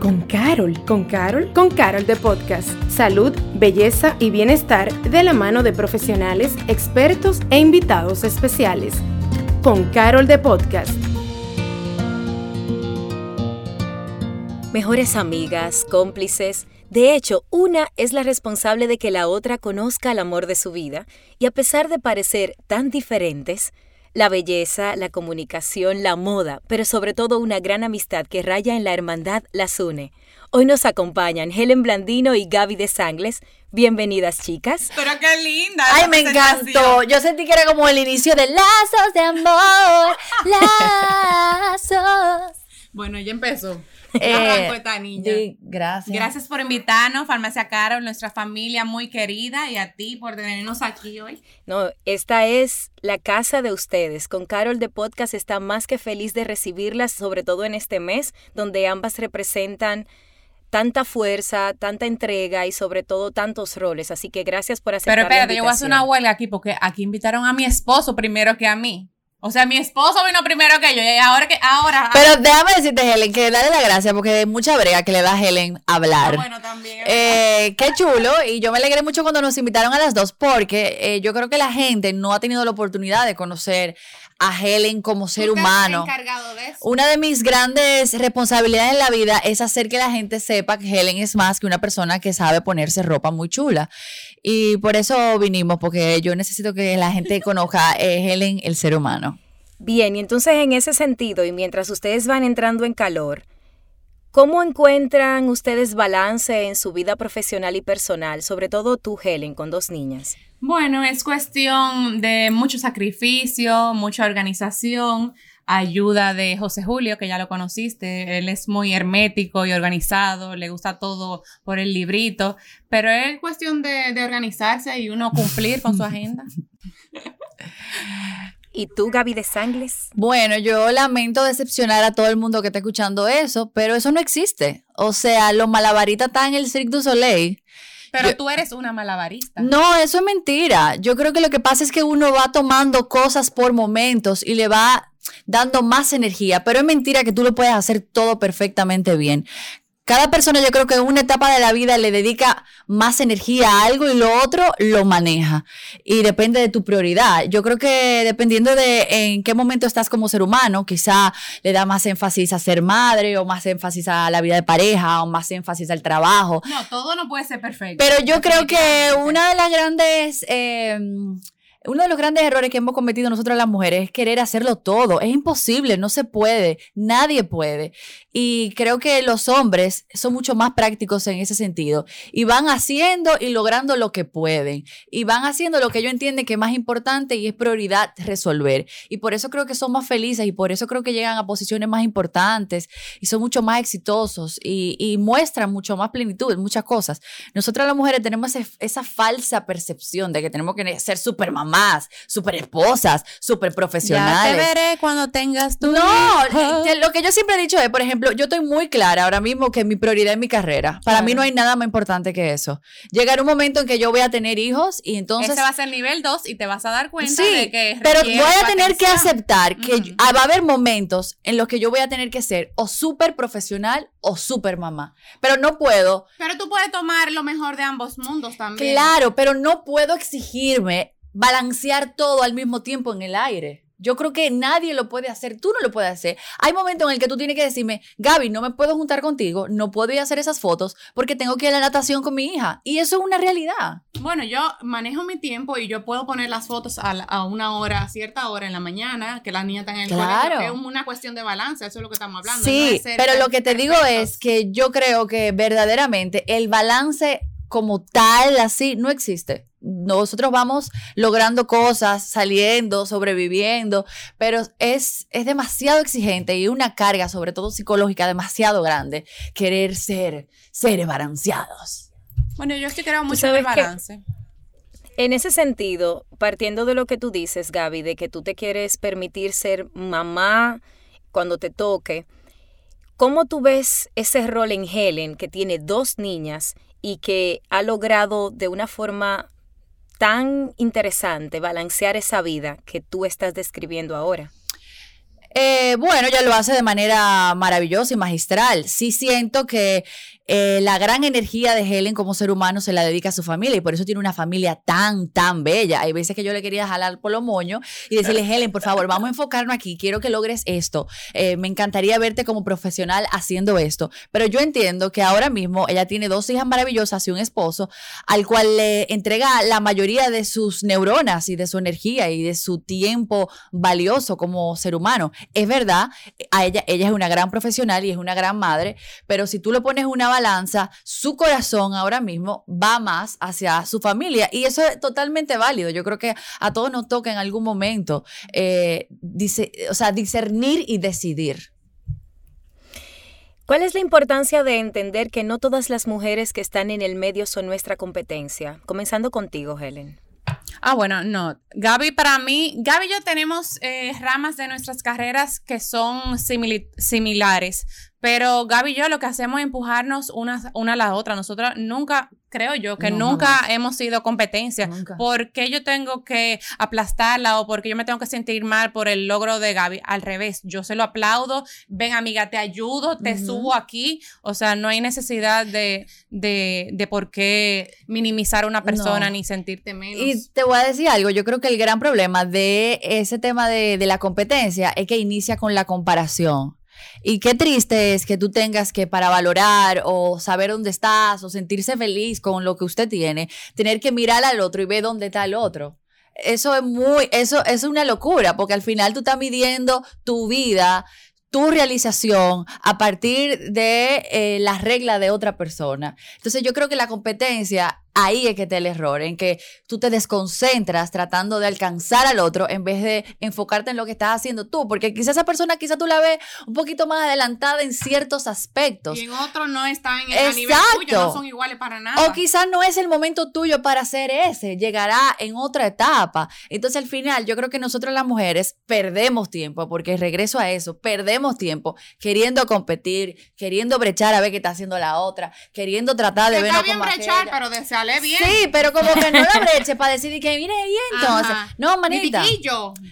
con Carol. ¿Con Carol? Con Carol de Podcast. Salud, belleza y bienestar de la mano de profesionales, expertos e invitados especiales. Con Carol de Podcast. Mejores amigas, cómplices. De hecho, una es la responsable de que la otra conozca el amor de su vida y a pesar de parecer tan diferentes, la belleza, la comunicación, la moda, pero sobre todo una gran amistad que raya en la hermandad las une. Hoy nos acompañan Helen Blandino y Gaby de Sangles. Bienvenidas, chicas. Pero qué linda. Ay, me encantó. Yo sentí que era como el inicio de lazos de amor. lazos. Bueno, ya empezó. Eh, esta niña. sí, gracias. Gracias por invitarnos, Farmacia Carol, nuestra familia muy querida, y a ti por tenernos aquí hoy. No, esta es la casa de ustedes. Con Carol de Podcast está más que feliz de recibirlas, sobre todo en este mes, donde ambas representan tanta fuerza, tanta entrega y sobre todo tantos roles. Así que gracias por aceptar Pero la espérate, yo voy a hacer una huelga aquí porque aquí invitaron a mi esposo primero que a mí. O sea, mi esposo vino primero que yo y ahora que ahora Pero déjame decirte, Helen, que dale la gracia porque hay mucha brega que le da a Helen hablar. Ah, bueno, también. Eh, qué chulo y yo me alegré mucho cuando nos invitaron a las dos porque eh, yo creo que la gente no ha tenido la oportunidad de conocer a Helen como ser humano. de eso. Una de mis grandes responsabilidades en la vida es hacer que la gente sepa que Helen es más que una persona que sabe ponerse ropa muy chula. Y por eso vinimos, porque yo necesito que la gente conozca a Helen, el ser humano. Bien, y entonces en ese sentido, y mientras ustedes van entrando en calor, ¿cómo encuentran ustedes balance en su vida profesional y personal? Sobre todo tú, Helen, con dos niñas. Bueno, es cuestión de mucho sacrificio, mucha organización, ayuda de José Julio, que ya lo conociste. Él es muy hermético y organizado, le gusta todo por el librito, pero es cuestión de, de organizarse y uno cumplir con su agenda. ¿Y tú, Gaby de Sangles? Bueno, yo lamento decepcionar a todo el mundo que está escuchando eso, pero eso no existe. O sea, los malabaritas están en el Cirque du Soleil. Pero Yo- tú eres una malabarista. No, eso es mentira. Yo creo que lo que pasa es que uno va tomando cosas por momentos y le va dando más energía, pero es mentira que tú lo puedes hacer todo perfectamente bien. Cada persona yo creo que en una etapa de la vida le dedica más energía a algo y lo otro lo maneja. Y depende de tu prioridad. Yo creo que dependiendo de en qué momento estás como ser humano, quizá le da más énfasis a ser madre o más énfasis a la vida de pareja o más énfasis al trabajo. No, todo no puede ser perfecto. Pero yo creo que una de las grandes, eh, uno de los grandes errores que hemos cometido nosotros las mujeres es querer hacerlo todo. Es imposible, no se puede, nadie puede. Y creo que los hombres son mucho más prácticos en ese sentido. Y van haciendo y logrando lo que pueden. Y van haciendo lo que ellos entienden que es más importante y es prioridad resolver. Y por eso creo que son más felices y por eso creo que llegan a posiciones más importantes y son mucho más exitosos y, y muestran mucho más plenitud en muchas cosas. Nosotras las mujeres tenemos ese- esa falsa percepción de que tenemos que ser super mamás, super esposas, super profesionales. veré cuando tengas tu No, hijo. lo que yo siempre he dicho es, por ejemplo, yo estoy muy clara ahora mismo que mi prioridad es mi carrera. Para mí Claro. no hay nada más importante que eso. Llegará un momento en que yo voy a tener hijos y entonces... Ese va a ser nivel 2 y te vas a dar cuenta Sí, de que pero voy a tener que aceptar que yo- ah, va a haber momentos en los que yo voy a tener que ser o súper profesional o súper mamá. Pero no puedo, Pero tú puedes tomar lo mejor de ambos mundos también. claro, pero no puedo exigirme balancear todo al mismo tiempo en el aire. Yo creo que nadie lo puede hacer, tú no lo puedes hacer. Hay momentos en el que tú tienes que decirme, Gaby, no me puedo juntar contigo, no puedo ir a hacer esas fotos porque tengo que ir a la natación con mi hija. Y eso es una realidad. Bueno, yo manejo mi tiempo y yo puedo poner las fotos a, la- a una hora, a cierta hora en la mañana, que la niña está en el Claro. colegio. Es una cuestión de balance, eso es lo que estamos hablando. Sí, pero lo que te digo es que yo creo que verdaderamente el balance como tal, así, no existe. Nosotros vamos logrando cosas, saliendo, sobreviviendo, pero es, es demasiado exigente y una carga, sobre todo psicológica, demasiado grande, querer ser seres balanceados. Bueno, yo sí creo mucho en sabes el que- balance. En ese sentido, partiendo de lo que tú dices, Gaby, de que tú te quieres permitir ser mamá cuando te toque, ¿cómo tú ves ese rol en Helen, que tiene dos niñas y que ha logrado de una forma tan interesante balancear esa vida que tú estás describiendo ahora? Eh, bueno, ella lo hace de manera maravillosa y magistral. Sí siento que eh, la gran energía de Helen como ser humano se la dedica a su familia y por eso tiene una familia tan, tan bella. Hay veces que yo le quería jalar por los moños y decirle, Helen, por favor, vamos a enfocarnos aquí, quiero que logres esto. Eh, me encantaría verte como profesional haciendo esto. Pero yo entiendo que ahora mismo ella tiene dos hijas maravillosas y un esposo al cual le entrega la mayoría de sus neuronas y de su energía y de su tiempo valioso como ser humano. Es verdad, a ella, ella es una gran profesional y es una gran madre, pero si tú le pones una balanza, su corazón ahora mismo va más hacia su familia y eso es totalmente válido. Yo creo que a todos nos toca en algún momento eh, dice, o sea, discernir y decidir. ¿Cuál es la importancia de entender que no todas las mujeres que están en el medio son nuestra competencia? Comenzando contigo, Helen. Ah, bueno, no. Gaby, para mí, Gaby y yo tenemos eh, ramas de nuestras carreras que son similares, pero Gaby y yo lo que hacemos es empujarnos una, una a la otra. Nosotros nunca, creo yo, que nunca hemos sido competencia. ¿Por qué yo tengo que aplastarla o porque yo me tengo que sentir mal por el logro de Gaby? Al revés, yo se lo aplaudo. Ven, amiga, te ayudo, te subo aquí. O sea, no hay necesidad de, de, de por qué minimizar a una persona ni sentirte menos. Y te voy a decir algo. Yo creo que el gran problema de ese tema de, de la competencia es que inicia con la comparación. Y qué triste es que tú tengas que para valorar o saber dónde estás o sentirse feliz con lo que usted tiene, tener que mirar al otro y ver dónde está el otro. Eso es muy, eso es una locura, porque al final tú estás midiendo tu vida, tu realización a partir de eh, las reglas de otra persona. Entonces yo creo que la competencia ahí es que está el error, en que tú te desconcentras tratando de alcanzar al otro en vez de enfocarte en lo que estás haciendo tú, porque quizás esa persona quizás tú la ves un poquito más adelantada en ciertos aspectos. Y en otros no están en el nivel tuyo, no son iguales para nada. O quizás no es el momento tuyo para hacer ese, llegará en otra etapa. Entonces al final yo creo que nosotros las mujeres perdemos tiempo, porque regreso a eso, perdemos tiempo queriendo competir, queriendo brechar a ver qué está haciendo la otra, queriendo tratar de ver cómo brechar, pero bien. Sí, pero como que no la breche para decir que mire y entonces. No, manita.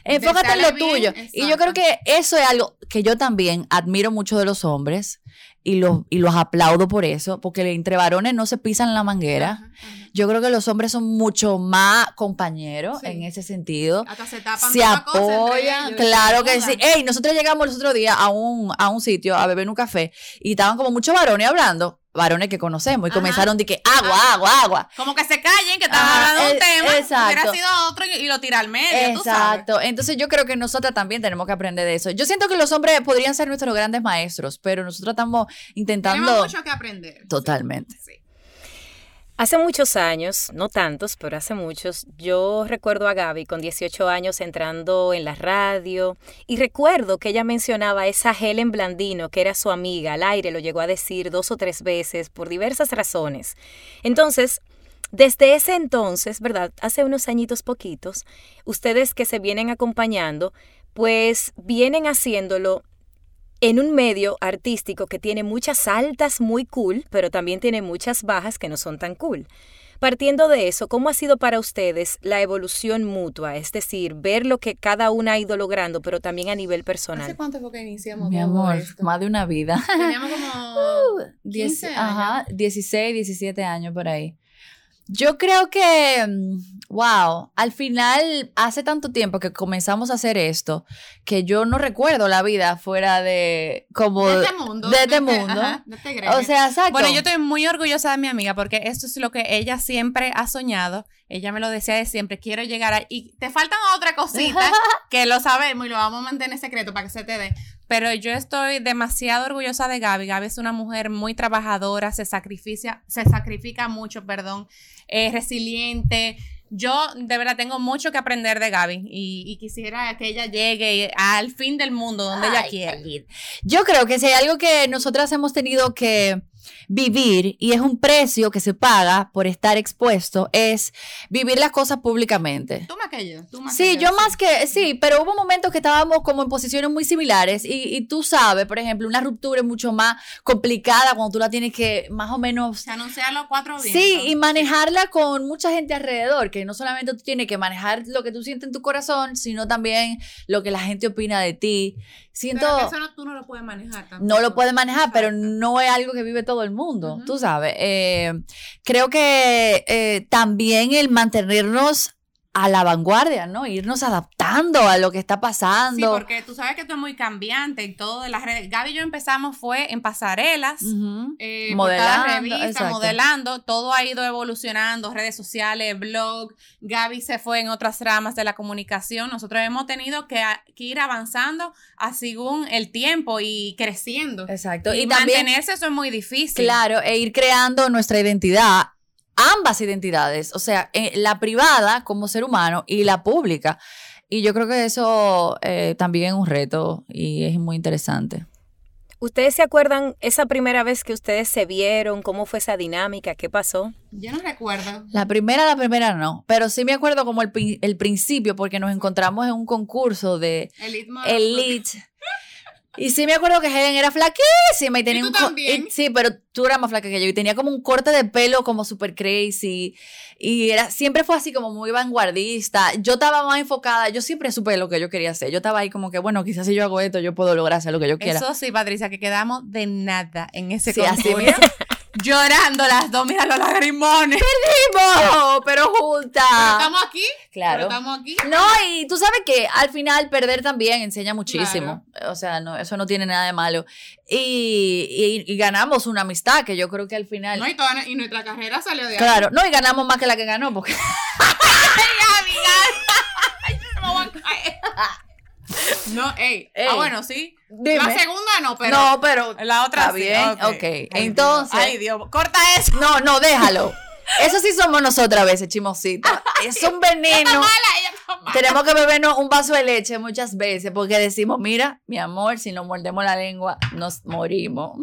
Enfócate en lo tuyo. Y yo creo que eso es algo que yo también admiro mucho de los hombres y los, y los aplaudo por eso, porque entre varones no se pisan la manguera. Yo creo que los hombres son mucho más compañeros en ese sentido. Hasta se tapan Se apoyan, claro que sí. Ey, nosotros llegamos el otro día a un, a un sitio a beber un café y estaban como muchos varones hablando varones que conocemos y comenzaron de que agua, agua, agua. Como que se callen, que están hablando de un tema. Exacto. Hubiera sido otro y, lo tira al medio. Exacto. Entonces yo creo que nosotras también tenemos que aprender de eso. Yo siento que los hombres podrían ser nuestros grandes maestros, pero nosotros estamos intentando. Tenemos mucho que aprender. Totalmente. Sí. Hace muchos años, no tantos, pero hace muchos, yo recuerdo a Gaby con 18 años entrando en la radio y recuerdo que ella mencionaba a esa Helen Blandino, que era su amiga, al aire lo llegó a decir dos o tres veces por diversas razones. Entonces, desde ese entonces, ¿verdad? Hace unos añitos poquitos, ustedes que se vienen acompañando, pues vienen haciéndolo en un medio artístico que tiene muchas altas muy cool, pero también tiene muchas bajas que no son tan cool. Partiendo de eso, ¿cómo ha sido para ustedes la evolución mutua? Es decir, ver lo que cada una ha ido logrando, pero también a nivel personal. ¿Hace cuánto fue que iniciamos? Mi amor, más de una vida. Teníamos como 15 uh, años. Ajá, 16, 17 años por ahí. Yo creo que, mm, wow, al final, hace tanto tiempo que comenzamos a hacer esto, que yo no recuerdo la vida fuera de como... De este mundo. De este mundo. de este o sea, exacto. Bueno, yo estoy muy orgullosa de mi amiga porque esto es lo que ella siempre ha soñado. Ella me lo decía de siempre, quiero llegar a... Y te faltan otra cosita que lo sabemos y lo vamos a mantener secreto para que se te dé. Pero yo estoy demasiado orgullosa de Gaby. Gaby es una mujer muy trabajadora, se sacrifica, se sacrifica mucho, perdón, es resiliente. Yo de verdad tengo mucho que aprender de Gaby y, quisiera que ella llegue al fin del mundo donde ella quiera. Yo creo que si hay algo que nosotras hemos tenido que vivir, y es un precio que se paga por estar expuesto, es vivir las cosas públicamente. Tú más que yo. Tú más Sí, que yo más que, sí, pero hubo momentos que estábamos como en posiciones muy similares y, y tú sabes, por ejemplo, una ruptura es mucho más complicada cuando tú la tienes que más o menos... Se anuncian los cuatro vientos. Sí, y manejarla con mucha gente alrededor, que no solamente tú tienes que manejar lo que tú sientes en tu corazón, sino también lo que la gente opina de ti. Siento... Pero que eso no, tú no lo puedes manejar tampoco. No lo puedes manejar, pero no es algo que vive todo el mundo, tú sabes. Eh, creo que eh, también el mantenernos a la vanguardia, ¿no? Irnos adaptando a lo que está Sí, pasando. porque tú sabes que esto es muy cambiante y todo de las redes. Gaby y yo empezamos fue en pasarelas. Eh, Modelando, exacto. modelando, todo ha ido evolucionando, redes sociales, blog, Gaby se fue en otras ramas de la comunicación, nosotros hemos tenido que, a- que ir avanzando a según el tiempo y creciendo. Exacto. Y, Y, también, mantenerse eso es muy difícil. claro, e ir creando nuestra identidad, ambas identidades, o sea, eh, la privada como ser humano y la pública. Y yo creo que eso eh, también es un reto y es muy interesante. ¿Ustedes se acuerdan esa primera vez que ustedes se vieron? ¿Cómo fue esa dinámica? ¿Qué pasó? Yo no recuerdo. La primera, la primera no, pero sí me acuerdo como el, el principio porque nos encontramos en un concurso de Elite Model. Elite. Y sí me acuerdo que Helen era flaquísima y tenía tú un también? y- sí, pero tú eras más flaca que yo y tenía como un corte de pelo como super crazy y era siempre fue así como muy vanguardista. Yo estaba más enfocada, yo siempre supe lo que yo quería hacer. Yo estaba ahí como que bueno, quizás si yo hago esto yo puedo lograr hacer lo que yo quiera. Eso sí, Patricia, que quedamos de nada en ese Sí, concurso. Llorando las dos, mira los lagrimones. ¡Vivo! pero juntas. Pero estamos aquí. Claro. Pero estamos aquí. No, y tú sabes que al final perder también enseña muchísimo. O sea, no, eso no tiene nada de malo. Y, y- y ganamos una amistad que yo creo que al final. No, y, toda- y nuestra carrera salió de ahí. claro, no, y ganamos más que la que ganó, porque. Ay, amiga. Ay, se me voy a caer. No, ey. Ey. Ah, bueno, sí. Dime. La segunda no, pero. no, pero. La otra Está sí. bien, ok. ok. Ay, Entonces- Dios. Ay, Dios. Corta eso. No, no, déjalo. Eso sí somos nosotras a veces, chimosita. Es un veneno. Mala, ella está mala. Tenemos que bebernos un vaso de leche muchas veces porque decimos, mira, mi amor, si nos mordemos la lengua, nos morimos.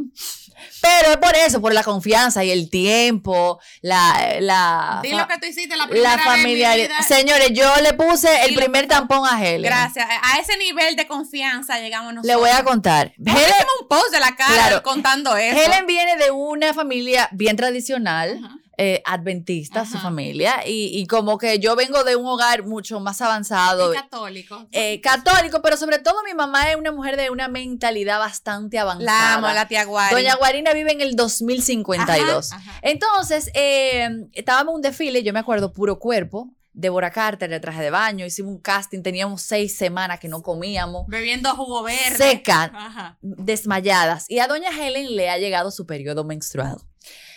Pero es por eso, por la confianza y el tiempo, la, la, Di fa- lo que tú hiciste la primera la familiaridad. Señores, yo le puse el Dilo, primer tampón a Helen. Gracias. A ese nivel de confianza llegamos nosotros. Le voy a contar. Helen, un post de la cara Claro. contando eso. Helen viene de una familia bien tradicional. Ajá. Eh, adventista, su familia, y, y como que yo vengo de un hogar mucho más avanzado, Y católico. eh, católico, pero sobre todo mi mamá es una mujer de una mentalidad bastante avanzada. la amo, la tía Guari. Doña Guarina vive en el 2052. Ajá, ajá. Entonces, eh, estábamos en un desfile, yo me acuerdo, puro cuerpo. Débora Carter, de traje de baño, hicimos un casting, teníamos seis semanas que no comíamos, Bebiendo jugo verde. seca, Ajá. desmayadas. Y a doña Helen le ha llegado su periodo menstrual.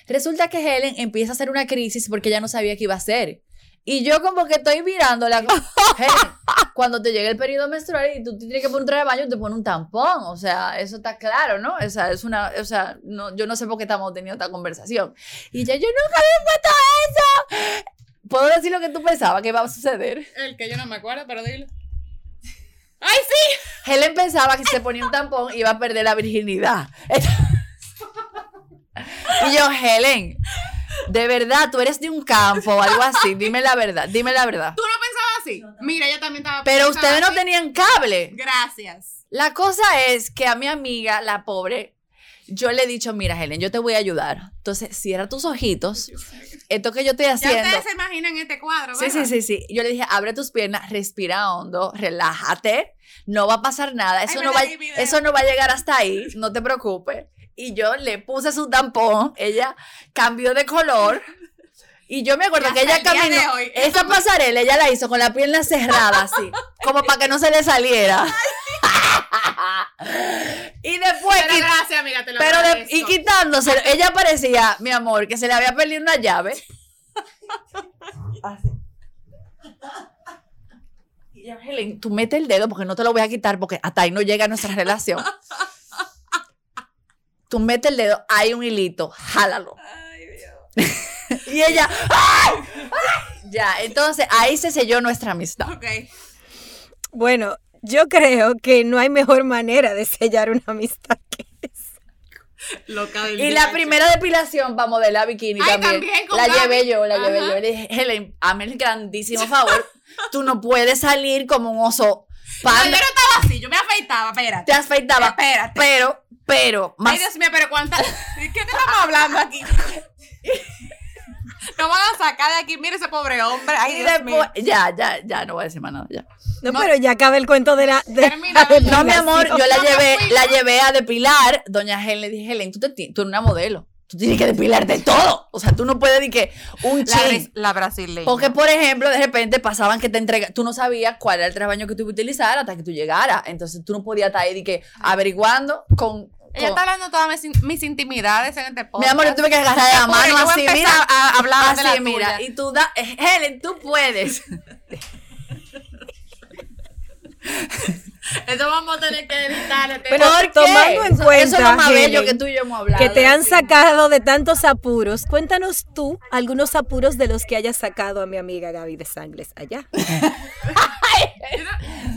Resulta que Helen empieza a hacer una crisis porque ella no sabía qué iba a hacer. Y yo como que estoy mirándola. Helen, cuando te llega el periodo menstrual y tú tienes que poner un traje de baño, te pone un tampón. O sea, eso está claro, ¿no? O sea, es una, o sea, no, yo no sé por qué estamos teniendo esta conversación. Y ya yo nunca había puesto eso. ¿Puedo decir lo que tú pensabas que iba a suceder? El que yo no me acuerdo, pero dilo. ¡Ay, sí! Helen pensaba que si se ponía un tampón iba a perder la virginidad. Y yo, Helen, de verdad, tú eres de un campo o algo así. Dime la verdad, dime la verdad. ¿Tú no pensabas así? Mira, yo también estaba Pero ustedes no tenían cable. Gracias. La cosa es que a mi amiga, la pobre, yo le he dicho, mira, Helen, yo te voy a ayudar. Entonces, cierra tus ojitos. Esto que yo estoy Ya haciendo. ustedes se imaginan este cuadro, Sí, ¿verdad? sí, sí, sí. Yo le dije, abre tus piernas, respira hondo, relájate, no va a pasar nada, eso, Ay, no, ¿verdad va, eso no va a llegar hasta ahí, no te preocupes. Y yo le puse su tampón, ella cambió de color. Y yo me acuerdo que ella el caminó, de hoy, esa pasarela ella la hizo con la pierna cerrada así, como para que no se le saliera. y después, Pero gracias, amiga, te lo pero de- y quitándose, ella parecía, mi amor, que se le había perdido una llave. Así. Y Helen, tú mete el dedo porque no te lo voy a quitar porque hasta ahí no llega nuestra relación. Tú mete el dedo, hay un hilito, jálalo. y ella, ¡ay! ¡ay! Ya, entonces ahí se selló nuestra amistad. Ok. Bueno, yo creo que no hay mejor manera de sellar una amistad que esa. Loca del Y la primera depilación para modelar bikini Ay, también. también con la Gaby. llevé yo, la llevé yo. Le dije, Helen, hazme el grandísimo favor. Tú no puedes salir como un oso No, yo panda. no estaba así, yo me afeitaba, espérate. Te afeitaba. Espérate. Pero, pero, más. Ay, Dios mío, pero cuántas. ¿De qué te estamos hablando aquí? Nos van a sacar de aquí, mire ese pobre hombre. Ay, Dios mío. ya, ya, ya, no voy a decir más nada, ya. No, No. pero ya acaba el cuento de la. De Termina, la no, No, mi amor, yo la No llevé, fui, la no. llevé a depilar. Doña Helen le dije, Helen, tú, te, tú eres una modelo. Tú tienes que depilarte todo. O sea, tú no puedes decir que un La, chin. bris- la brasileña. Porque, por ejemplo, de repente pasaban que te entrega, tú no sabías cuál era el trabajo que tú ibas a utilizar hasta que tú llegaras. Entonces tú no podías estar ahí de que averiguando con. Ella está hablando todas mis, mis intimidades en este mi podcast. amor, yo tuve que agarrar de la mano yo a así, mira. a hablar de la así, mira. tuya. Y tú da, Helen, tú puedes. Eso vamos a tener que editar. este- Pero ¿Por qué? tomando en Eso- cuenta, Eso es lo más bello Helen, que tú y yo hemos hablado. que te han sacado de tantos apuros. Cuéntanos tú algunos apuros de los que hayas sacado a mi amiga Gaby de Sangles allá. ¿Tú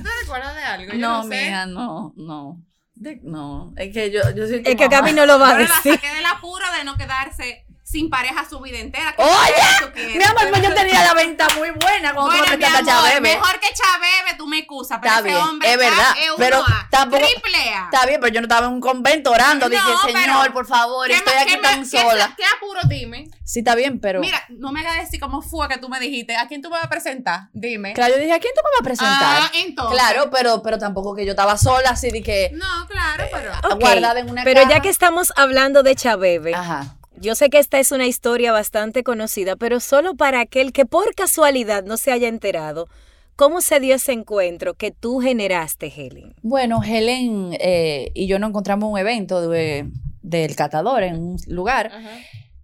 te recuerdas de algo? Yo No, sé. mija, no, no. De- no, es que yo, yo soy Es que como- Gaby no lo va a Pero la decir. saqué del apuro de no quedarse sin pareja su vida entera. Oye, mi amor, pues yo tenía la venta muy buena cuando Bueno, tú me prestaste a amor, Chabebe. mejor que Chabebe, tú me excusas, pero Está ese bien, hombre es verdad, es pero 1A, tampoco- triple A. Está bien, pero yo no estaba en un convento orando. No, Dije, Señor, por favor, ¿Qué estoy aquí tan qué- sola. ¿Qué apuro dime? Sí, está bien, pero. Mira, no me hagas decir cómo fue que tú me dijiste. ¿A quién tú me vas a presentar? Dime. Claro, yo dije, ¿a quién tú me vas a presentar? Ah, entonces. Claro, pero, pero tampoco que yo estaba sola, así de que No, claro, pero. Ok, guardada en una Pero ya que estamos hablando de Chabebe, Ajá. Yo sé que esta es una historia bastante conocida, pero solo para aquel que por casualidad no se haya enterado, ¿cómo se dio ese encuentro que tú generaste, Helen? Bueno, Helen eh, y yo nos encontramos en un evento de- del catador en un lugar. Ajá.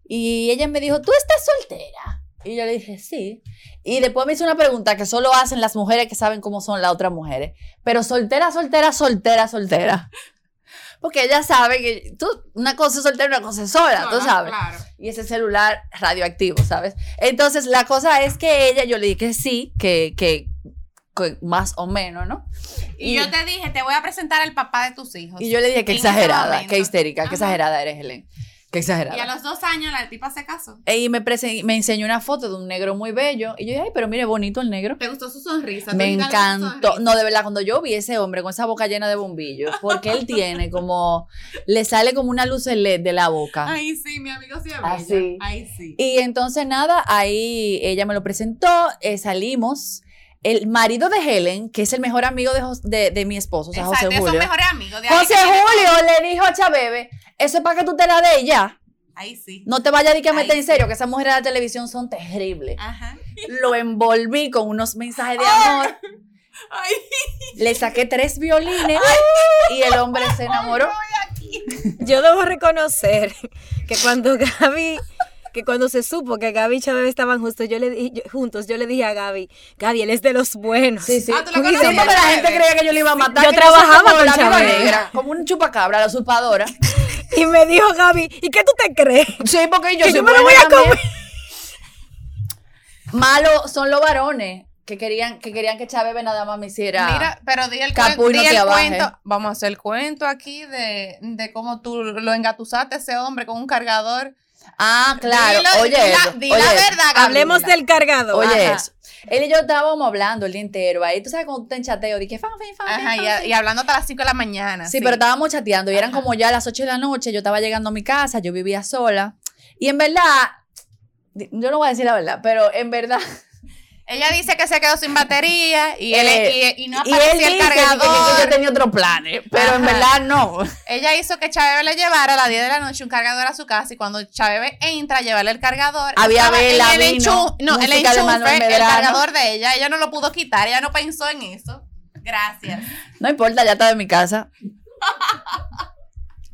Y ella me dijo, ¿tú estás soltera? Y yo le dije, sí. Y después me hizo una pregunta que solo hacen las mujeres que saben cómo son las otras mujeres. Pero soltera, soltera, soltera, soltera. Porque ella sabe que tú, una cosa es soltera, una cosa es sola, tú sabes. Claro. Y ese celular radioactivo, ¿sabes? Entonces, la cosa es que ella, yo le dije que sí, que, que, que más o menos, ¿no? Y, yo te dije, te voy a presentar al papá de tus hijos. Y yo le dije que ese exagerada, que histérica, que exagerada eres, Helen. Que exagerada. Y a los dos años la tipa se casó. Y me, me enseñó una foto de un negro muy bello. Y yo dije, ay, pero mire, bonito el negro. ¿Te gustó su sonrisa? Me ¿Te encantó sonrisa? No, de verdad, cuando yo vi ese hombre con esa boca llena de bombillos, porque él tiene como, le sale como una luz LED de la boca. Ay, sí, mi amigo sí es Ah, bello. sí. Y entonces nada, ahí ella me lo presentó, eh, salimos. El marido de Helen, que es el mejor amigo de, de, de mi esposo, o sea, Exacto, José Julio. mejores amigos. De ahí José Julio le dijo a Chabebe, eso es para que tú te la des ya. Ahí sí. No te vayas a que meter en sí. serio, que esas mujeres de la televisión son terribles. Ajá. Lo envolví con unos mensajes de amor. Ay, Le saqué tres violines y el hombre se enamoró. Yo debo reconocer que cuando Gaby, que cuando se supo que Gaby y Chabebe estaban justos, yo le di- yo- juntos, yo le dije a Gaby, Gaby, él es de los buenos. Sí, sí. Ah, ¿tú lo Sí, porque la gente creía que yo le iba a matar. Yo trabajaba como con negra, como un chupacabra, la usurpadora. Y me dijo Gaby, ¿y qué tú te crees? Sí, porque yo Que soy yo me lo voy a comer. Malo son los varones que querían que querían que Chávez nada más me hiciera. Mira, pero di el, cuen- di te el cuento. Vamos a hacer el cuento aquí de, de cómo tú lo engatusaste a ese hombre con un cargador. ah, claro. Dilo- oye, di la- eso, di oye la eso. verdad, Gaby, Hablemos del cargador. Oye eso. Él y yo estábamos hablando el día entero ahí. Tú sabes cuando tú te en chateo, dije, fan, fan, fan, Ajá, fan, y, fan, a- y hablando hasta las 5 de la mañana. Sí, pero estábamos chateando y eran como ya las 8 de la noche, yo estaba llegando a mi casa, yo vivía sola. Y en verdad, yo no voy a decir la verdad, pero en verdad... Ella dice que se quedó sin batería y, él, eh, y, y no y él aparecía el dice que- que, cargador. que yo tenía otros planes, pero en verdad no. Ella hizo que Chabebe le llevara a las 10 de la noche un cargador a su casa y cuando Chabebe entra a llevarle el cargador, Había en vela, el vino, no, el enchufe, el cargador de ella, ella no lo pudo quitar, ella no pensó en eso. Gracias. No importa, ya estaba en mi casa.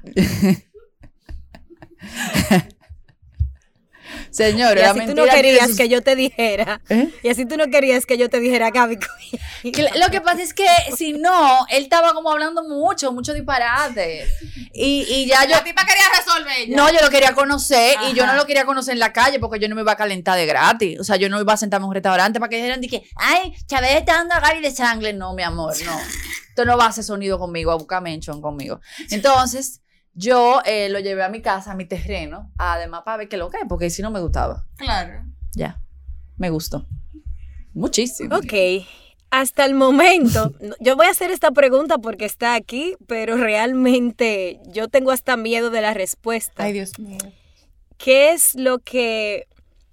Señor, y así tú no querías sus- que yo te dijera. ¿Eh? Y así tú no querías que yo te dijera, Gaby. Lo que pasa es que si no, él estaba como hablando mucho, mucho disparate. Y, y ya yo. la tipa quería resolver ya. No, yo lo quería conocer y yo no lo quería conocer en la calle porque yo no me iba a calentar de gratis. O sea, yo no iba a sentarme en un restaurante para que dijeran que, ay, Chávez está dando a Gary de sangre. No, mi amor, no. Tú no vas a hacer sonido conmigo, a buscar mention conmigo. Entonces, yo eh, lo llevé a mi casa, a mi terreno, además para ver qué lo que es, porque si no me gustaba. Claro. Ya, me gustó. Muchísimo. Ok. Hasta el momento, yo voy a hacer esta pregunta porque está aquí, pero realmente yo tengo hasta miedo de la respuesta. Ay, Dios mío. ¿Qué es lo que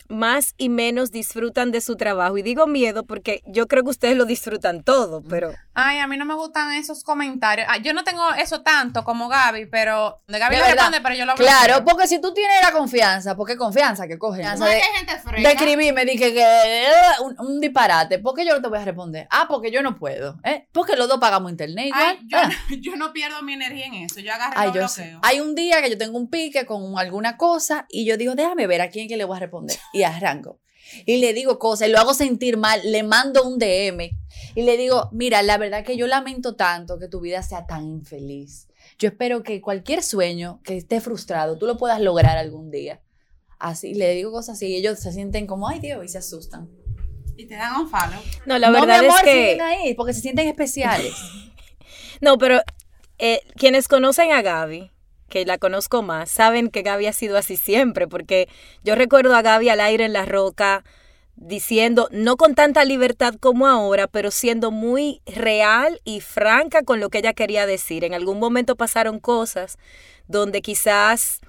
más y menos disfrutan de su trabajo? Y digo miedo porque yo creo que ustedes lo disfrutan todo, pero Ay, a mí no me gustan esos comentarios. Ah, yo no tengo eso tanto como Gaby, pero de Gaby De lo responde, pero yo lo Claro, porque si tú tienes la confianza, porque confianza que coge. No, de, que hay gente fresca. de escribirme, dije que eh, un, un disparate. ¿Por qué yo no te voy a responder? Ah, porque yo no puedo. ¿eh? Porque los dos pagamos internet igual. Ay, yo, Ah. yo no pierdo mi energía en eso. Yo agarro Ay, lo yo sé. Hay un día que yo tengo un pique con alguna cosa y yo digo, déjame ver a quién que le voy a responder. Y arranco. Y le digo cosas, y lo hago sentir mal, le mando un DM y le digo, mira, la verdad que yo lamento tanto que tu vida sea tan infeliz. Yo espero que cualquier sueño que esté frustrado, tú lo puedas lograr algún día. Así, le digo cosas así y ellos se sienten como, ay Dios, y se asustan. Y te dan un follow. no, la no, verdad mi amor, es que... siguen ahí porque se sienten especiales. No, pero eh, quienes conocen a Gaby, que la conozco más, saben que Gaby ha sido así siempre, porque yo recuerdo a Gaby al aire en la roca diciendo, no con tanta libertad como ahora, pero siendo muy real y franca con lo que ella quería decir. En algún momento pasaron cosas donde quizás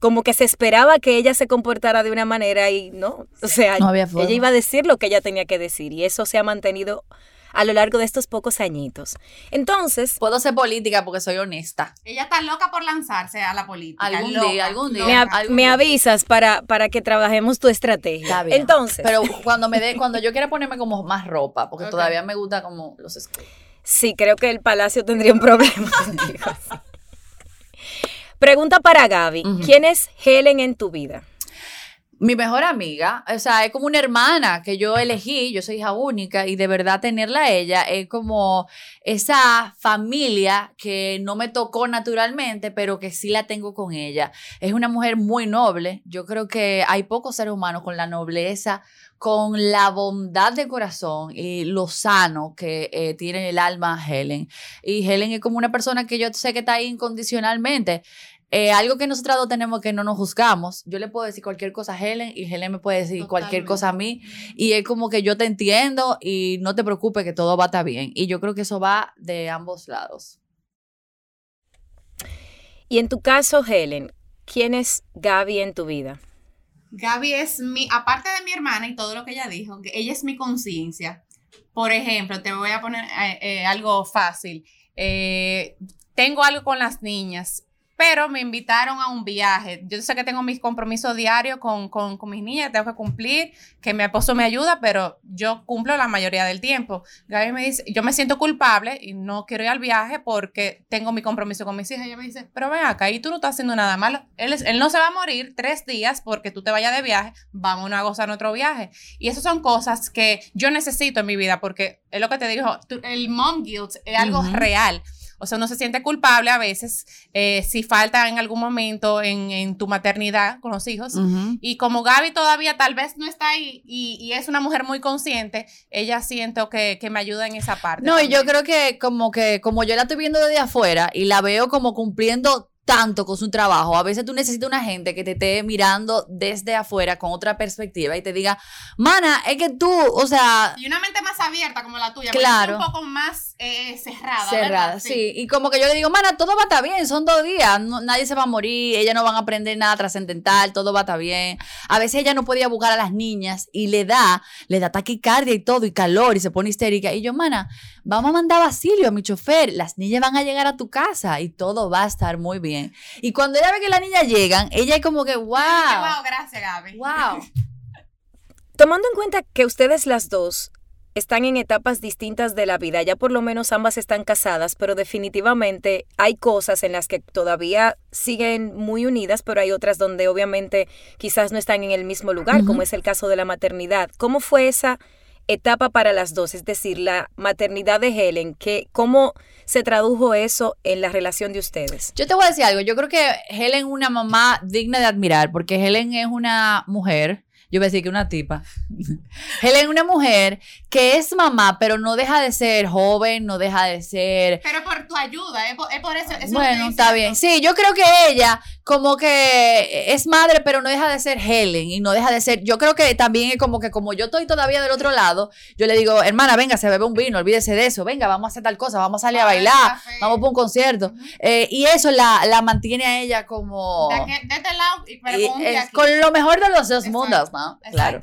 como que se esperaba que ella se comportara de una manera y no, o sea, No ella iba a decir lo que ella tenía que decir y eso se ha mantenido a lo largo de estos pocos añitos. Entonces, Puedo ser política porque soy honesta. Ella está loca por lanzarse a la política. Algún loca, día, algún día. me, loca. a- algún me día. avisas para, para que trabajemos tu estrategia. Está bien. Entonces, Pero cuando me dé, cuando yo quiera ponerme como más ropa, porque todavía me gusta como los escotes. sí, creo que el palacio tendría un problema contigo. Pregunta para Gaby. ¿Quién es Helen en tu vida? Mi mejor amiga, o sea, es como una hermana que yo elegí, yo soy hija única y de verdad tenerla a ella es como esa familia que no me tocó naturalmente, pero que sí la tengo con ella. Es una mujer muy noble, yo creo que hay pocos seres humanos con la nobleza, con la bondad de corazón y lo sano que eh, tiene el alma Helen. Y Helen es como una persona que yo sé que está ahí incondicionalmente. Eh, algo que nosotros dos tenemos que no nos juzgamos. Yo le puedo decir cualquier cosa a Helen y Helen me puede decir cualquier cosa a mí. Y es como que yo te entiendo y no te preocupes que todo va a estar bien. Y yo creo que eso va de ambos lados. Y en tu caso, Helen, ¿quién es Gaby en tu vida? Gaby es mi, aparte de mi hermana y todo lo que ella dijo, que ella es mi conciencia. Por ejemplo, te voy a poner eh, eh, algo fácil. Eh, tengo algo con las niñas, pero me invitaron a un viaje. Yo sé que tengo mis compromisos diarios con, con, con mis niñas, tengo que cumplir, que mi esposo me ayuda, pero yo cumplo la mayoría del tiempo. Gaby me dice, yo me siento culpable y no quiero ir al viaje porque tengo mi compromiso con mis hijas. Ella me dice, pero ven acá, y tú no estás haciendo nada malo. Él, es- él no se va a morir tres días porque tú te vayas de viaje, vamos a gozar nuestro viaje. Y esas son cosas que yo necesito en mi vida porque es lo que te digo, el mom guilt es algo real. O sea, uno se siente culpable a veces eh, si falta en algún momento en, en tu maternidad con los hijos. Y como Gaby todavía tal vez no está ahí y, y es una mujer muy consciente, ella siento que, que me ayuda en esa parte. No, y yo creo que como que como yo la estoy viendo desde afuera y la veo como cumpliendo tanto con su trabajo, a veces tú necesitas una gente que te esté mirando desde afuera con otra perspectiva y te diga, mana, es que tú, o sea, Y una mente más abierta como la tuya, Claro. es un poco más eh, cerrada. cerrada, sí. Y como que yo le digo, mana, todo va a estar bien, son dos días, no- nadie se va a morir, ellas no van a aprender nada trascendental, todo va a estar bien. A veces ella no podía buscar a las niñas y le da, le da taquicardia y todo, y calor, y se pone histérica. Y yo, mana, vamos a mandar a Basilio, a mi chofer, las niñas van a llegar a tu casa y todo va a estar muy bien. Y cuando ella ve que las niñas llegan, ella es como que, wow, Wow, gracias, Gaby. wow. Tomando en cuenta que ustedes las dos están en etapas distintas de la vida, ya por lo menos ambas están casadas, pero definitivamente hay cosas en las que todavía siguen muy unidas, pero hay otras donde obviamente quizás no están en el mismo lugar, como es el caso de la maternidad. ¿Cómo fue esa etapa para las dos? Es decir, la maternidad de Helen, que, ¿cómo se tradujo eso en la relación de ustedes? Yo te voy a decir algo. Yo creo que Helen es una mamá digna de admirar porque Helen es una mujer Yo voy a decir que una tipa. Helen es una mujer que es mamá, pero no deja de ser joven, no deja de ser... Pero por tu ayuda, es por, es por eso. Bueno, está bien. Sí, yo creo que ella como que es madre, pero no deja de ser Helen y no deja de ser... Yo creo que también es como que como yo estoy todavía del otro lado, yo le digo, hermana, venga, se bebe un vino, olvídese de eso, venga, vamos a hacer tal cosa, vamos a salir a bailar, vamos para un concierto. Eh, y eso la, la mantiene a ella como... De, este lado, y- pero con un de es aquí. con lo mejor de los dos Exacto. mundos, ¿no? Claro.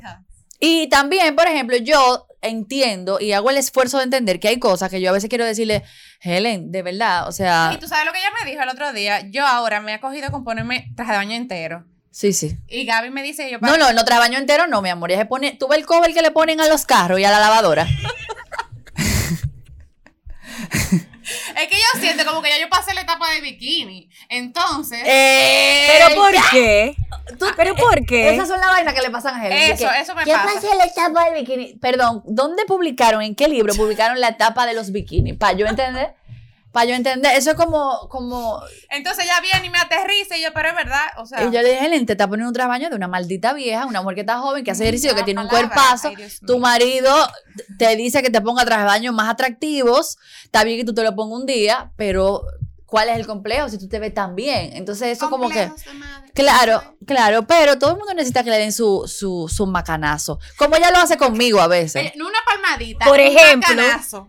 Y también, por ejemplo, yo entiendo y hago el esfuerzo de entender que hay cosas que yo a veces quiero decirle, Helen, de verdad, o sea, Y tú sabes lo que ella me dijo el otro día. Yo ahora me he cogido con ponerme traje de baño entero. sí, sí. Y Gaby me dice, yo No, no, no trae baño entero, no, mi amor. Ya se pone, tú ves el cover que le ponen a los carros y a la lavadora. Es que yo siento como que ya yo pasé la etapa de bikini. Entonces, Eh, ¿Pero por ya. qué? ¿Pero por qué? Esas son las vainas que le pasan a Helen. Eso, eso me ¿Qué pasa. pasa en la etapa del bikini? Perdón, ¿dónde publicaron, en qué libro publicaron la etapa de los bikinis? Para yo entender. Para yo entender. Eso es como, como entonces ella viene y me aterriza y yo, pero es verdad, o sea. Y yo le dije, Helen, te está poniendo un trabaño de una maldita vieja, una mujer que está joven, que hace ejercicio, que tiene un cuerpazo. Ay, Tu marido te dice que te ponga traje de baño más atractivos. Está bien que tú te lo pongas un día, pero ¿cuál es el complejo si tú te ves tan bien? Entonces eso como que... Complejos de madre. Claro, claro, pero todo el mundo necesita que le den su, su, su macanazo. Como ella lo hace conmigo a veces. No una palmadita. Por un ejemplo, macanazo.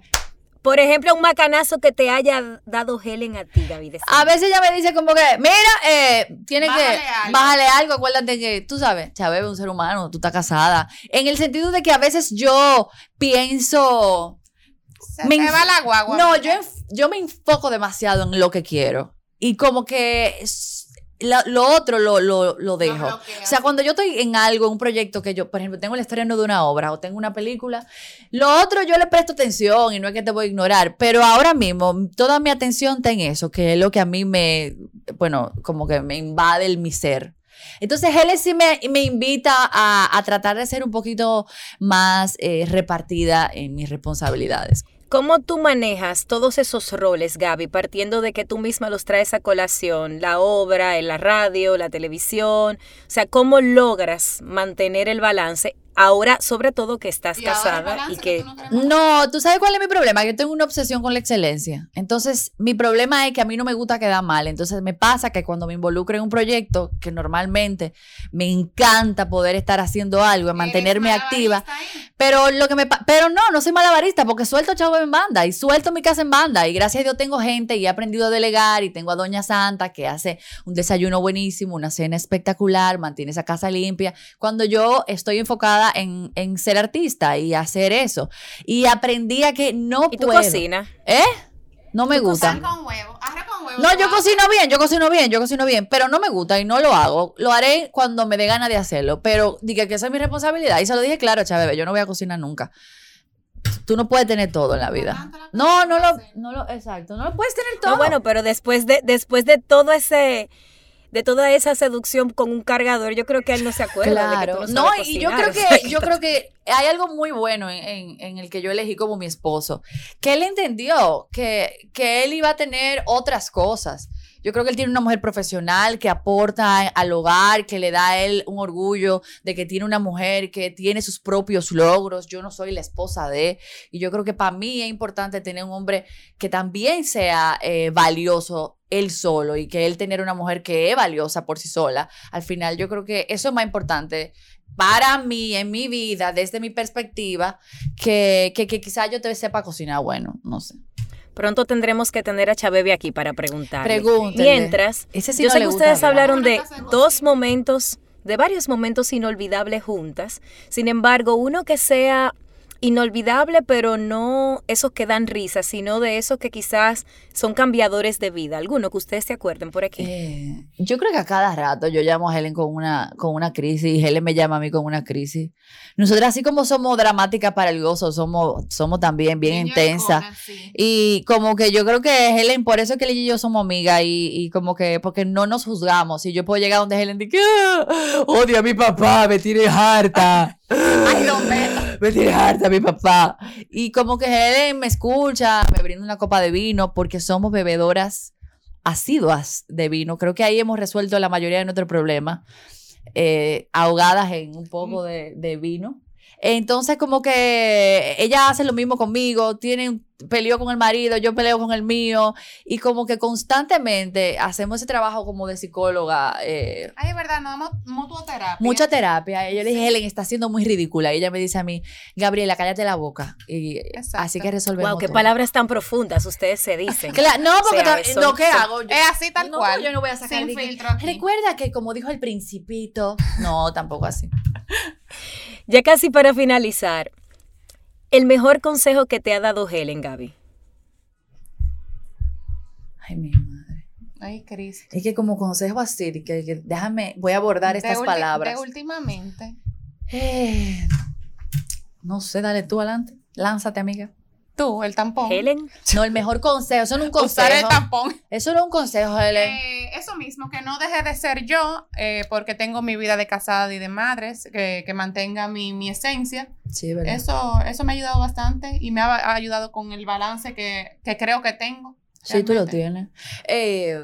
Por ejemplo, un macanazo que te haya dado Helen a ti, David. A veces ella me dice como que, mira, eh, tiene Bájale que algo. bájale algo, acuérdate que, tú sabes, Chávez es un ser humano, tú estás casada. En el sentido de que a veces yo pienso, Se me te va la guagua. no, yo, me enfoco demasiado en lo que quiero. Y como que la- lo otro lo, lo, lo dejo. o sea, cuando yo estoy en algo, en un proyecto que yo, por ejemplo, tengo el estreno de una obra o tengo una película, lo otro yo le presto atención y no es que te voy a ignorar, pero ahora mismo toda mi atención está en eso, que es lo que a mí me, bueno, como que me invade el mi ser. Entonces él sí me, me invita a, a tratar de ser un poquito más eh, repartida en mis responsabilidades. ¿Cómo tú manejas todos esos roles, Gaby, partiendo de que tú misma los traes a colación? La obra, la radio, la televisión. O sea, ¿cómo logras mantener el balance? Ahora, sobre todo que estás Y casada y que... tú no ¿tú sabes cuál es mi problema? Yo tengo una obsesión con la excelencia. Entonces, mi problema es que a mí no me gusta quedar mal. Entonces, me pasa que cuando me involucro en un proyecto, que normalmente me encanta poder estar haciendo algo, mantenerme activa, ahí. pero lo que me pa- pero no, no soy malabarista porque suelto chavo en banda y suelto mi casa en banda y gracias a Dios tengo gente y he aprendido a delegar y tengo a Doña Santa que hace un desayuno buenísimo, una cena espectacular, mantiene esa casa limpia. Cuando yo estoy enfocada en, en ser artista y hacer eso y aprendí a que no ¿Y tú puedo. cocinas? ¿Eh? No me gusta. Con huevo. Arroz con huevo. No, yo cocino bien, yo cocino bien, yo cocino bien, pero no me gusta y no lo hago. Lo haré cuando me dé gana de hacerlo, pero dije que esa es mi responsabilidad. Y se lo dije claro, Chávez, yo no voy a cocinar nunca. Tú no puedes tener todo en la vida. No, no lo, no lo, exacto, no lo puedes tener todo. No, bueno, pero después de, después de todo ese... De toda esa seducción con un cargador, yo creo que él no se acuerda de que Claro, tú no, no, y yo creo que, yo creo que hay algo muy bueno en, el que yo elegí como mi esposo, que él entendió que, que él iba a tener otras cosas. Yo creo que él tiene una mujer profesional que aporta al hogar, que le da a él un orgullo de que tiene una mujer que tiene sus propios logros. Yo no soy la esposa de. Y yo creo que para mí es importante tener un hombre que también sea eh, valioso él solo y que él tener una mujer que es valiosa por sí sola. Al final yo creo que eso es más importante para mí, en mi vida, desde mi perspectiva, que, que, que quizás yo te sepa cocinar bueno, no sé. Pronto tendremos que tener a Chabebe aquí para. Pregúntenle. Mientras, Ese sí yo no sé que gusta ustedes hablar. hablaron de dos momentos, de varios momentos inolvidables juntas. Sin embargo, uno que sea inolvidable, pero no esos que dan risa, sino de esos que quizás son cambiadores de vida. Alguno que ustedes se acuerden por aquí. Eh, yo creo que a cada rato yo llamo a Helen con una, con una crisis y Helen me llama a mí con una crisis. Nosotras así como somos dramáticas para el gozo, somos, somos también bien Niño intensas. sí. Y como que yo creo que Helen, por eso es que ella y yo somos amigas y, y como que, porque no nos juzgamos. Y yo puedo llegar donde Helen y que, "Ah, odio a mi papá, me tiene harta. Ay, no, me- me tiene harta mi papá. Y como que Helen me escucha, me brinda una copa de vino porque somos bebedoras asiduas de vino. Creo que ahí hemos resuelto la mayoría de nuestros problemas. eh, ahogadas en un poco de, de vino. Entonces, como que ella hace lo mismo conmigo, tiene un peleó con el marido, yo peleo con el mío, y como que constantemente hacemos ese trabajo como de psicóloga. Eh, Ay, es verdad, no damos mutuoterapia. mucha terapia. Y yo le dije, Helen, está siendo muy ridícula. Y ella me dice a mí, Gabriela, cállate la boca. Y Exacto. así que resolvemos. Wow, qué todo. palabras tan profundas ustedes se dicen. No, porque O sea, ta- son- no, ¿qué son- hago? Yo- Es así tal no, cual. yo no voy a sacar Sin filtro aquí. Recuerda que como dijo el principito, no, tampoco así. Ya casi para finalizar, el mejor consejo que te ha dado Helen, Gaby. Ay, mi madre. Ay, Cristo. Es que como consejo así, que, que déjame, voy a abordar De estas palabras. De últimamente. Eh, no sé, dale tú adelante. Lánzate, amiga. Tú, el tampón. Helen, No, el mejor consejo, eso no es un Usar el consejo. tampón. Eso no es un consejo, Helen. Eh, eso mismo, que no deje de ser yo, eh, porque tengo mi vida de casada y de madres, que, que mantenga mi, mi esencia. Sí, ¿verdad? Eso, eso me ha ayudado bastante y me ha, ha ayudado con el balance que, que creo que tengo. sí, tú lo tienes. Eh,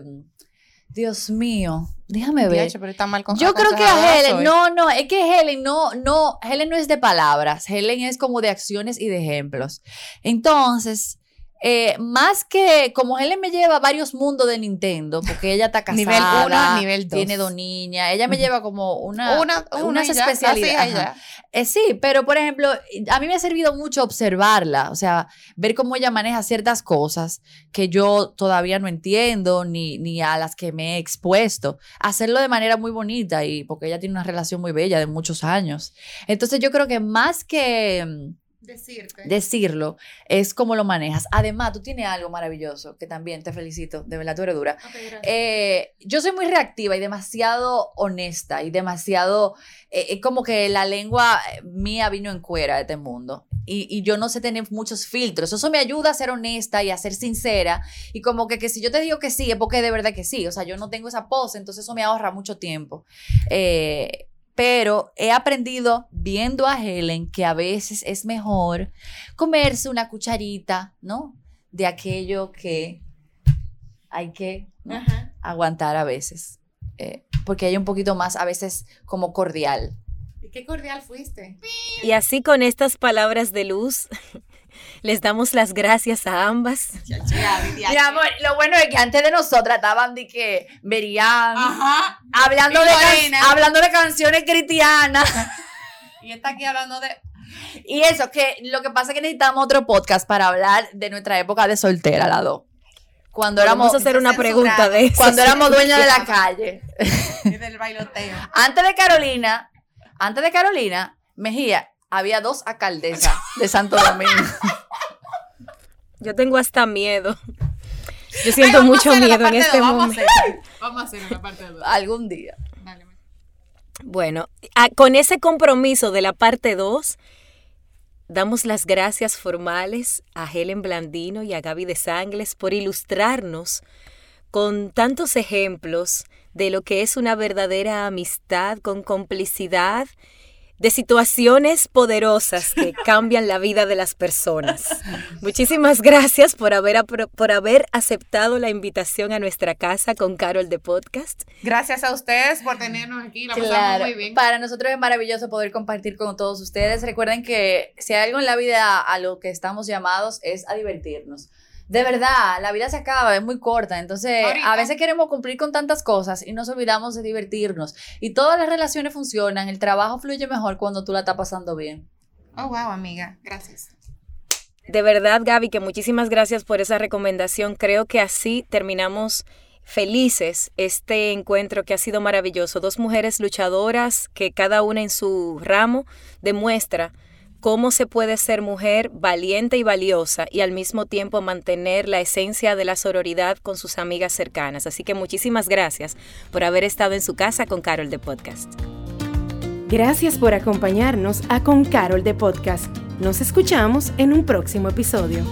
Dios mío, déjame ver. Diache, pero está mal con Yo creo que a Helen, no, no, es que Helen no, no, Helen no es de palabras, Helen es como de acciones y de ejemplos. Entonces, eh, más que, como Helen me lleva a varios mundos de Nintendo, porque ella está casada, Nivel uno, nivel dos. tiene dos niñas, ella me lleva como una, Una, una, unas ya, especialidades. Eh, sí, pero por ejemplo, a mí me ha servido mucho observarla, o sea, ver cómo ella maneja ciertas cosas que yo todavía no entiendo ni, ni a las que me he expuesto. Hacerlo de manera muy bonita y porque ella tiene una relación muy bella de muchos años. Entonces yo creo que más que mm, Decirte. decirlo, es cómo lo manejas. Además, tú tienes algo maravilloso que también te felicito, de verdad tú eres dura. Eh, yo soy muy reactiva y demasiado honesta y demasiado, eh, eh, como que la lengua eh, mía vino en cuera de este mundo. Y, y yo no sé tener muchos filtros. Eso me ayuda a ser honesta y a ser sincera. Y como que, que si yo te digo que sí, es porque de verdad que sí. O sea, yo no tengo esa pose, entonces eso me ahorra mucho tiempo. Eh, pero he aprendido viendo a Helen que a veces es mejor comerse una cucharita, ¿no? De aquello que hay que ¿no? Ajá. aguantar a veces. Eh, porque hay un poquito más a veces como cordial. ¿Y qué cordial fuiste? y así con estas palabras de luz, les damos las gracias a ambas. Mi amor, lo bueno es que antes de nosotras estaban de que verían Ajá. hablando, Y de can- hablando de canciones cristianas. Y está aquí hablando de. Y eso, que lo que pasa es que necesitamos otro podcast para hablar de nuestra época de soltera, la dos. Cuando éramos, Vamos a hacer una pregunta de eso. cuando éramos dueñas de la calle. y del bailoteo. Antes de Carolina, antes de Carolina, Mejía, había dos alcaldesas de Santo Domingo. Yo tengo hasta miedo. Yo siento Ay, mucho miedo en este dos, vamos a momento. hacer- Vamos a hacer una parte 2. Algún día. Dale, Bueno, a- con ese compromiso de la parte 2, damos las gracias formales a Helen Blandino y a Gaby de Sangles por ilustrarnos con tantos ejemplos de lo que es una verdadera amistad con complicidad, de situaciones poderosas que cambian la vida de las personas. Muchísimas gracias por haber, por haber aceptado la invitación a nuestra casa con Carol de Podcast. Gracias a ustedes por tenernos aquí. La pasamos Claro, muy bien. para nosotros es maravilloso poder compartir con todos ustedes. Recuerden que si hay algo en la vida a lo que estamos llamados es a divertirnos. De verdad, la vida se acaba, es muy corta, entonces Ahorita. a veces queremos cumplir con tantas cosas y nos olvidamos de divertirnos. Y todas las relaciones funcionan, el trabajo fluye mejor cuando tú la estás pasando bien. Oh, wow, amiga. Gracias. De verdad, Gaby, que muchísimas gracias por esa recomendación. Creo que así terminamos felices este encuentro que ha sido maravilloso. Dos mujeres luchadoras que cada una en su ramo demuestra cómo se puede ser mujer valiente y valiosa y al mismo tiempo mantener la esencia de la sororidad con sus amigas cercanas. Así que muchísimas gracias por haber estado en su casa con Carol de Podcast. Gracias por acompañarnos a Con Carol de Podcast. Nos escuchamos en un próximo episodio.